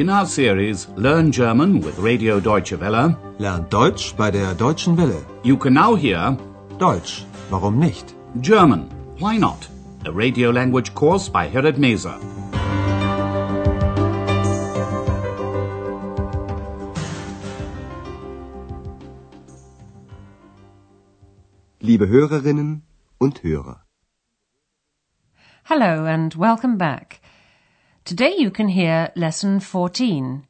In our series Learn German with Radio Deutsche Welle, Lernt Deutsch bei der Deutschen Welle. you can now hear Deutsch, warum nicht? German, Why Not? A radio language course by Herrad Meese. Liebe Hörerinnen und Hörer. Hello and welcome back. Today you can hear lesson 14.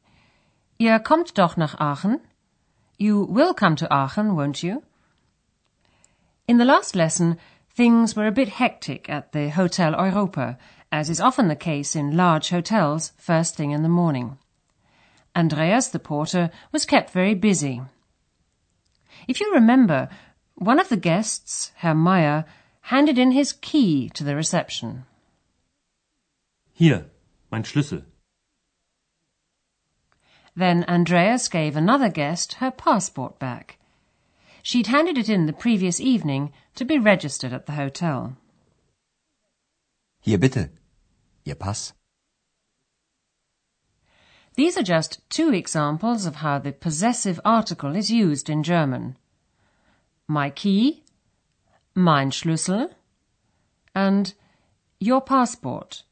Ihr kommt doch nach Aachen? You will come to Aachen, won't you? In the last lesson, things were a bit hectic at the Hotel Europa, as is often the case in large hotels first thing in the morning. Andreas, the porter, was kept very busy. If you remember, one of the guests, Herr Meyer, handed in his key to the reception. Hier, mein Schlüssel. Then Andreas gave another guest her passport back. She'd handed it in the previous evening to be registered at the hotel. Hier bitte, Ihr Pass. These are just two examples of how the possessive article is used in German. My key, mein Schlüssel, and your passport,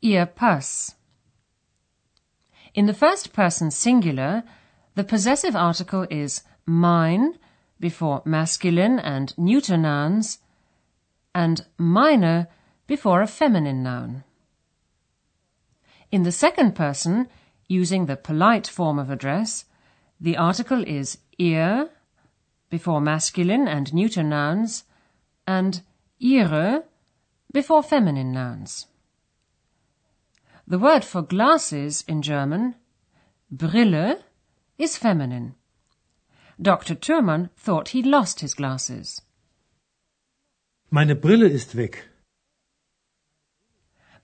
Ihr Pass. In the first person singular, the possessive article is mein before masculine and neuter nouns, and meine before a feminine noun. In the second person, using the polite form of address, the article is ihr before masculine and neuter nouns, and ihre before feminine nouns. The word for glasses in German, Brille, is feminine. Dr. Thürmann thought he'd lost his glasses. Meine Brille ist weg.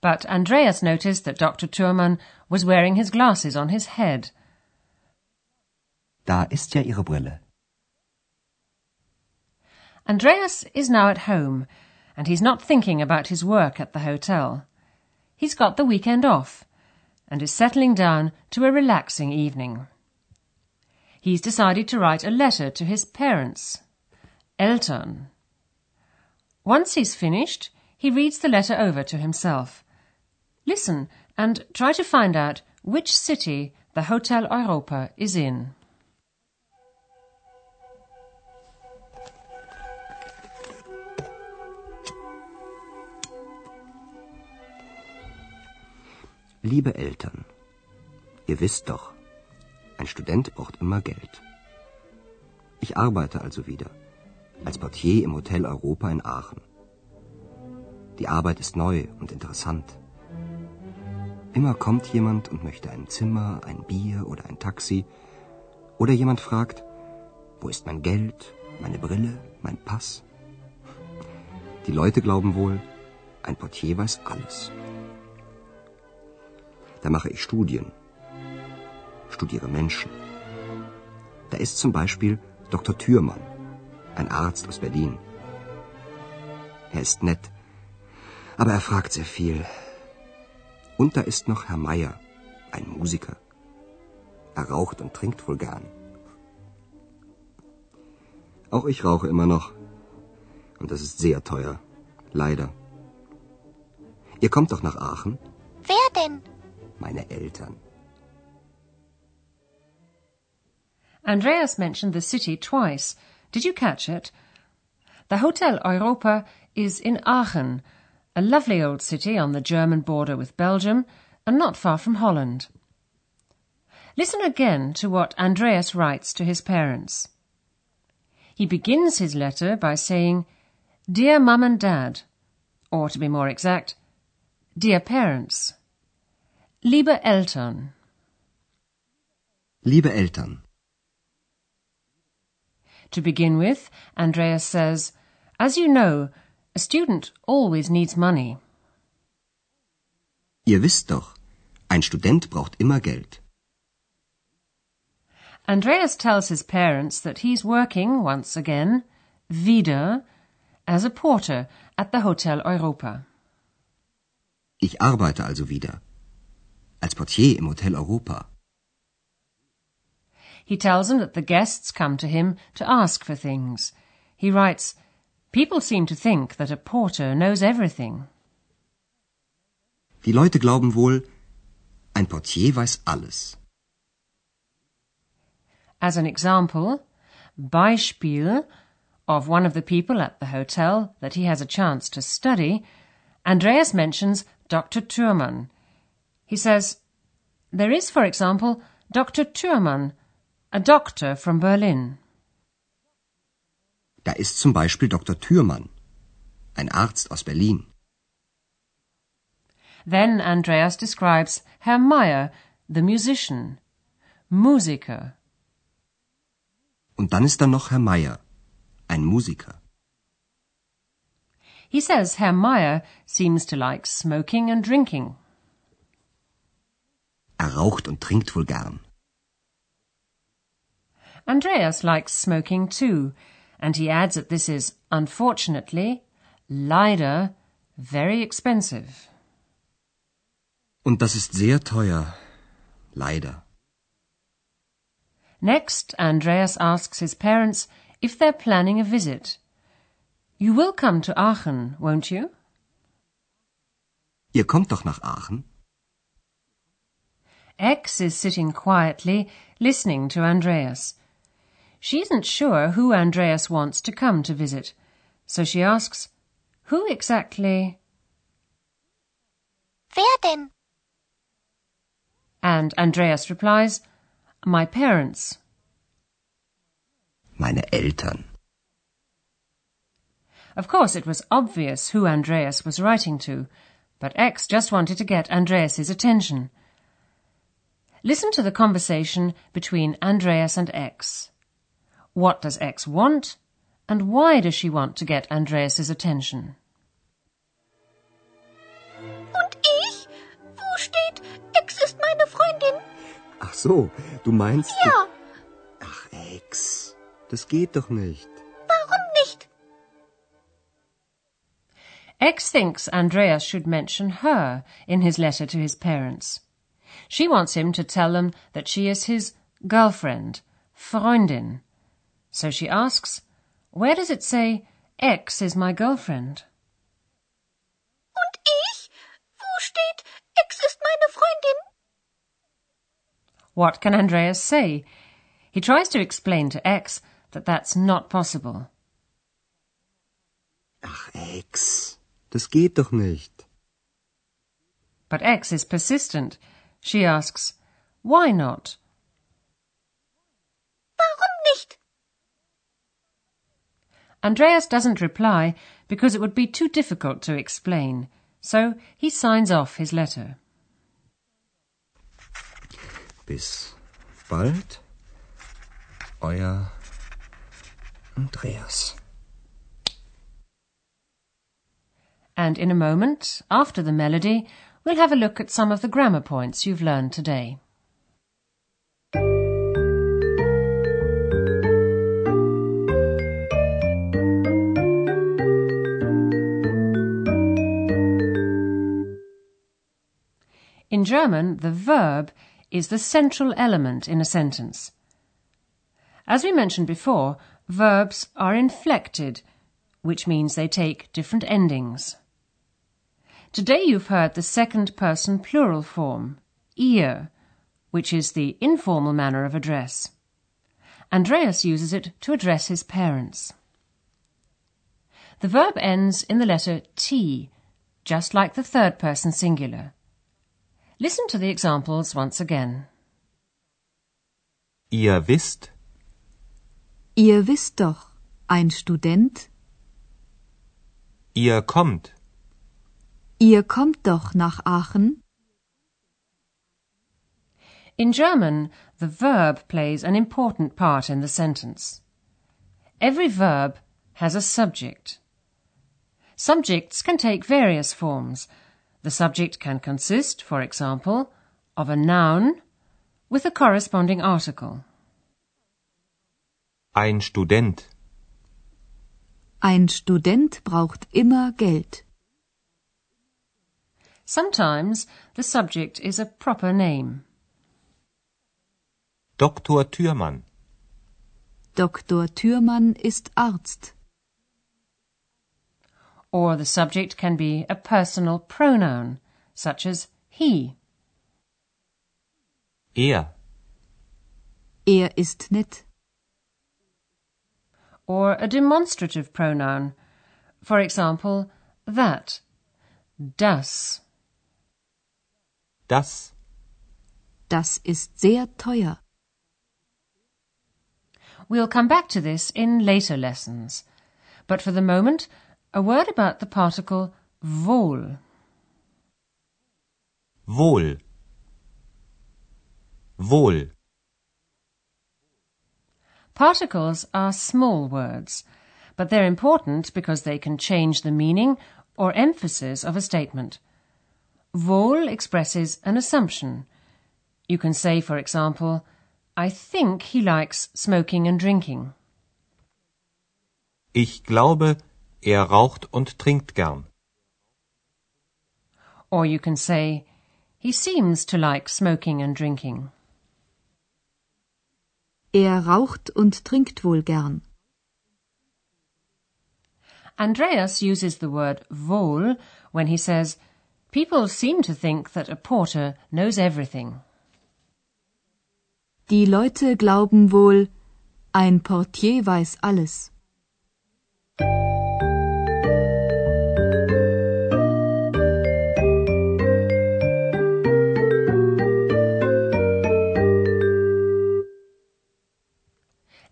But Andreas noticed that Dr. Thürmann was wearing his glasses on his head. Da ist ja Ihre Brille. Andreas is now at home, and he's not thinking about his work at the hotel. He's got the weekend off, and is settling down to a relaxing evening. He's decided to write a letter to his parents, Eltern. Once he's finished, he reads the letter over to himself. Listen and try to find out which city the Hotel Europa is in. Liebe Eltern, ihr wisst doch, ein Student braucht immer Geld. Ich arbeite also wieder als Portier im Hotel Europa in Aachen. Die Arbeit ist neu und interessant. Immer kommt jemand und möchte ein Zimmer, ein Bier oder ein Taxi. Oder jemand fragt, wo ist mein Geld, meine Brille, mein Pass? Die Leute glauben wohl, ein Portier weiß alles. Da mache ich Studien, studiere Menschen. Da ist zum Beispiel Dr. Thürmann, ein Arzt aus Berlin. Er ist nett, aber er fragt sehr viel. Und da ist noch Herr Meier, ein Musiker. Er raucht und trinkt wohl gern. Auch ich rauche immer noch. Und das ist sehr teuer. Leider. Ihr kommt doch nach Aachen? Wer denn? Meine Eltern. Andreas mentioned the city twice. Did you catch it? The Hotel Europa is in Aachen, a lovely old city on the German border with Belgium and not far from Holland. Listen again to what Andreas writes to his parents. He begins his letter by saying, Dear Mum and Dad, or to be more exact, Dear Parents, Liebe Eltern. Liebe Eltern, To begin with, Andreas says, As you know, a student always needs money. ihr wisst doch, ein Student braucht immer Geld. Andreas tells his parents that he's working once again, wieder, as a porter at the Hotel Europa. Ich arbeite also wieder als Portier im Hotel Europa. He tells them that the guests come to him to ask for things. He writes, People seem to think that a porter knows everything. Die Leute glauben wohl, ein Portier weiß alles. As an example, Beispiel of one of the people at the hotel that he has a chance to study, Andreas mentions Dr. Thürmann. He says, There is, for example, Dr. Thürmann, a doctor from Berlin. Da ist zum Beispiel Dr. Thürmann, ein Arzt aus Berlin. Then Andreas describes Herr Meyer, the musician, Musiker. Und dann ist da noch Herr Meyer, ein Musiker. He says Herr Meyer seems to like smoking and drinking. Er raucht und trinkt wohl gern. Andreas likes smoking too, and he adds that this is, unfortunately, leider, very expensive. Und das ist sehr teuer. Leider. Next, Andreas asks his parents if they're planning a visit. You will come to Aachen, won't you? Ihr kommt doch nach Aachen? X is sitting quietly, listening to Andreas. She isn't sure who Andreas wants to come to visit, so she asks, Who exactly? Wer denn? And Andreas replies, My parents. Meine Eltern. Of course, it was obvious who Andreas was writing to, but X just wanted to get Andreas's attention. Listen to the conversation between Andreas and X. What does X want, and why does she want to get Andreas's attention? Und ich? Wo steht, Ex ist meine Freundin? Ach so, du meinst... Ja. Ach, Ex, das geht doch nicht. Warum nicht? X thinks Andreas should mention her in his letter to his parents. She wants him to tell them that she is his girlfriend, Freundin. So she asks, Where does it say, X is my girlfriend? Und ich? Wo steht, Ex ist meine Freundin? What can Andreas say? He tries to explain to X that that's not possible. Ach, X, das geht doch nicht. But X is persistent. She asks, Why not? Warum nicht? Andreas doesn't reply because it would be too difficult to explain, so he signs off his letter. Bis bald, euer Andreas. And in a moment, after the melody, we'll have a look at some of the grammar points you've learned today. In German, the verb is the central element in a sentence. As we mentioned before, verbs are inflected, which means they take different endings. Today you've heard the second person plural form, ihr, which is the informal manner of address. Andreas uses it to address his parents. The verb ends in the letter T, just like the third person singular. Listen to the examples once again. Ihr wisst, Ihr wisst doch, ein Student, ihr kommt, ihr kommt doch nach Aachen. In German, the verb plays an important part in the sentence. Every verb has a subject. Subjects can take various forms. The subject can consist, for example, of a noun with a corresponding article. ein Student, Ein Student braucht immer Geld. Sometimes the subject is a proper name. Dr. Thürmann. Dr. Thürmann ist Arzt. Or the subject can be a personal pronoun, such as he. Er. Er ist nett. Or a demonstrative pronoun, for example, that, das. Das. Das ist sehr teuer. We'll come back to this in later lessons. But for the moment, a word about the particle wohl. Wohl. Wohl. Particles are small words, but they're important because they can change the meaning or emphasis of a statement. Wohl expresses an assumption. You can say, for example, I think he likes smoking and drinking. Ich glaube, er raucht und trinkt gern. Or you can say, he seems to like smoking and drinking. Er raucht und trinkt wohl gern. Andreas uses the word wohl when he says, People seem to think that a porter knows everything. Die Leute glauben wohl, ein Portier weiß alles.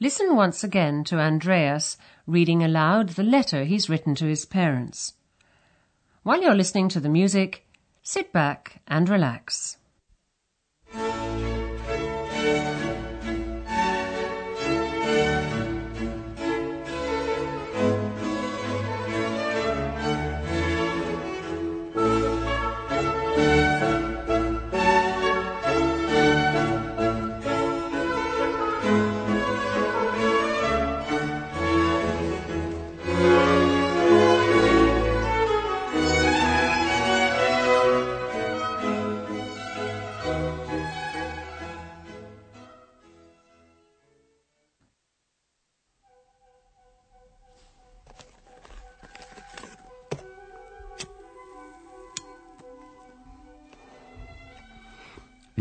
Listen once again to Andreas reading aloud the letter he's written to his parents. While you're listening to the music, sit back and relax.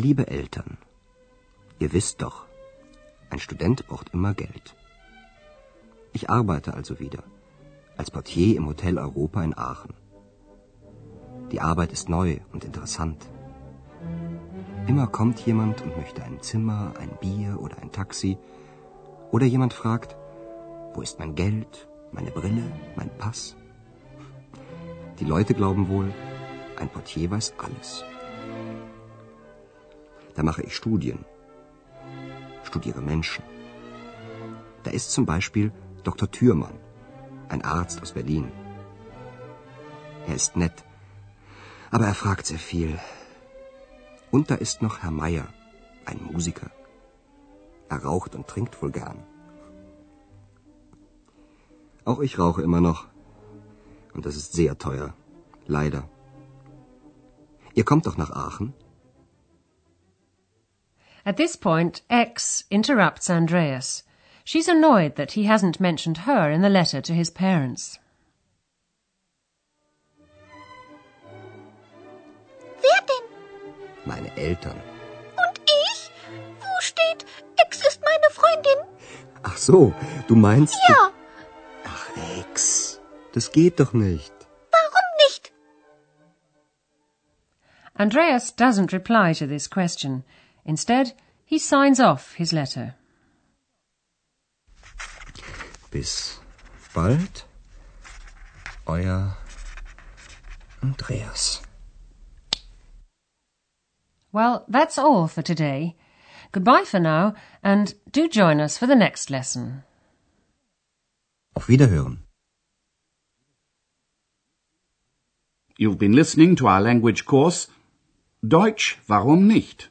Liebe Eltern, ihr wisst doch, ein Student braucht immer Geld. Ich arbeite also wieder als Portier im Hotel Europa in Aachen. Die Arbeit ist neu und interessant. Immer kommt jemand und möchte ein Zimmer, ein Bier oder ein Taxi. Oder jemand fragt, wo ist mein Geld, meine Brille, mein Pass? Die Leute glauben wohl, ein Portier weiß alles. Da mache ich Studien, studiere Menschen. Da ist zum Beispiel Dr. Thürmann, ein Arzt aus Berlin. Er ist nett, aber er fragt sehr viel. Und da ist noch Herr Meier, ein Musiker. Er raucht und trinkt wohl gern. Auch ich rauche immer noch. Und das ist sehr teuer. Leider. Ihr kommt doch nach Aachen? At this point, X interrupts Andreas. She's annoyed that he hasn't mentioned her in the letter to his parents. Wer denn? Meine Eltern. Und ich? Wo steht, Ex ist meine Freundin? Ach so, du meinst. Ja. Ach, Ex. Das geht doch nicht. Warum nicht? Andreas doesn't reply to this question. Instead, he signs off his letter. Bis bald, euer Andreas. Well, that's all for today. Goodbye for now, and do join us for the next lesson. Auf Wiederhören. You've been listening to our language course Deutsch, warum nicht?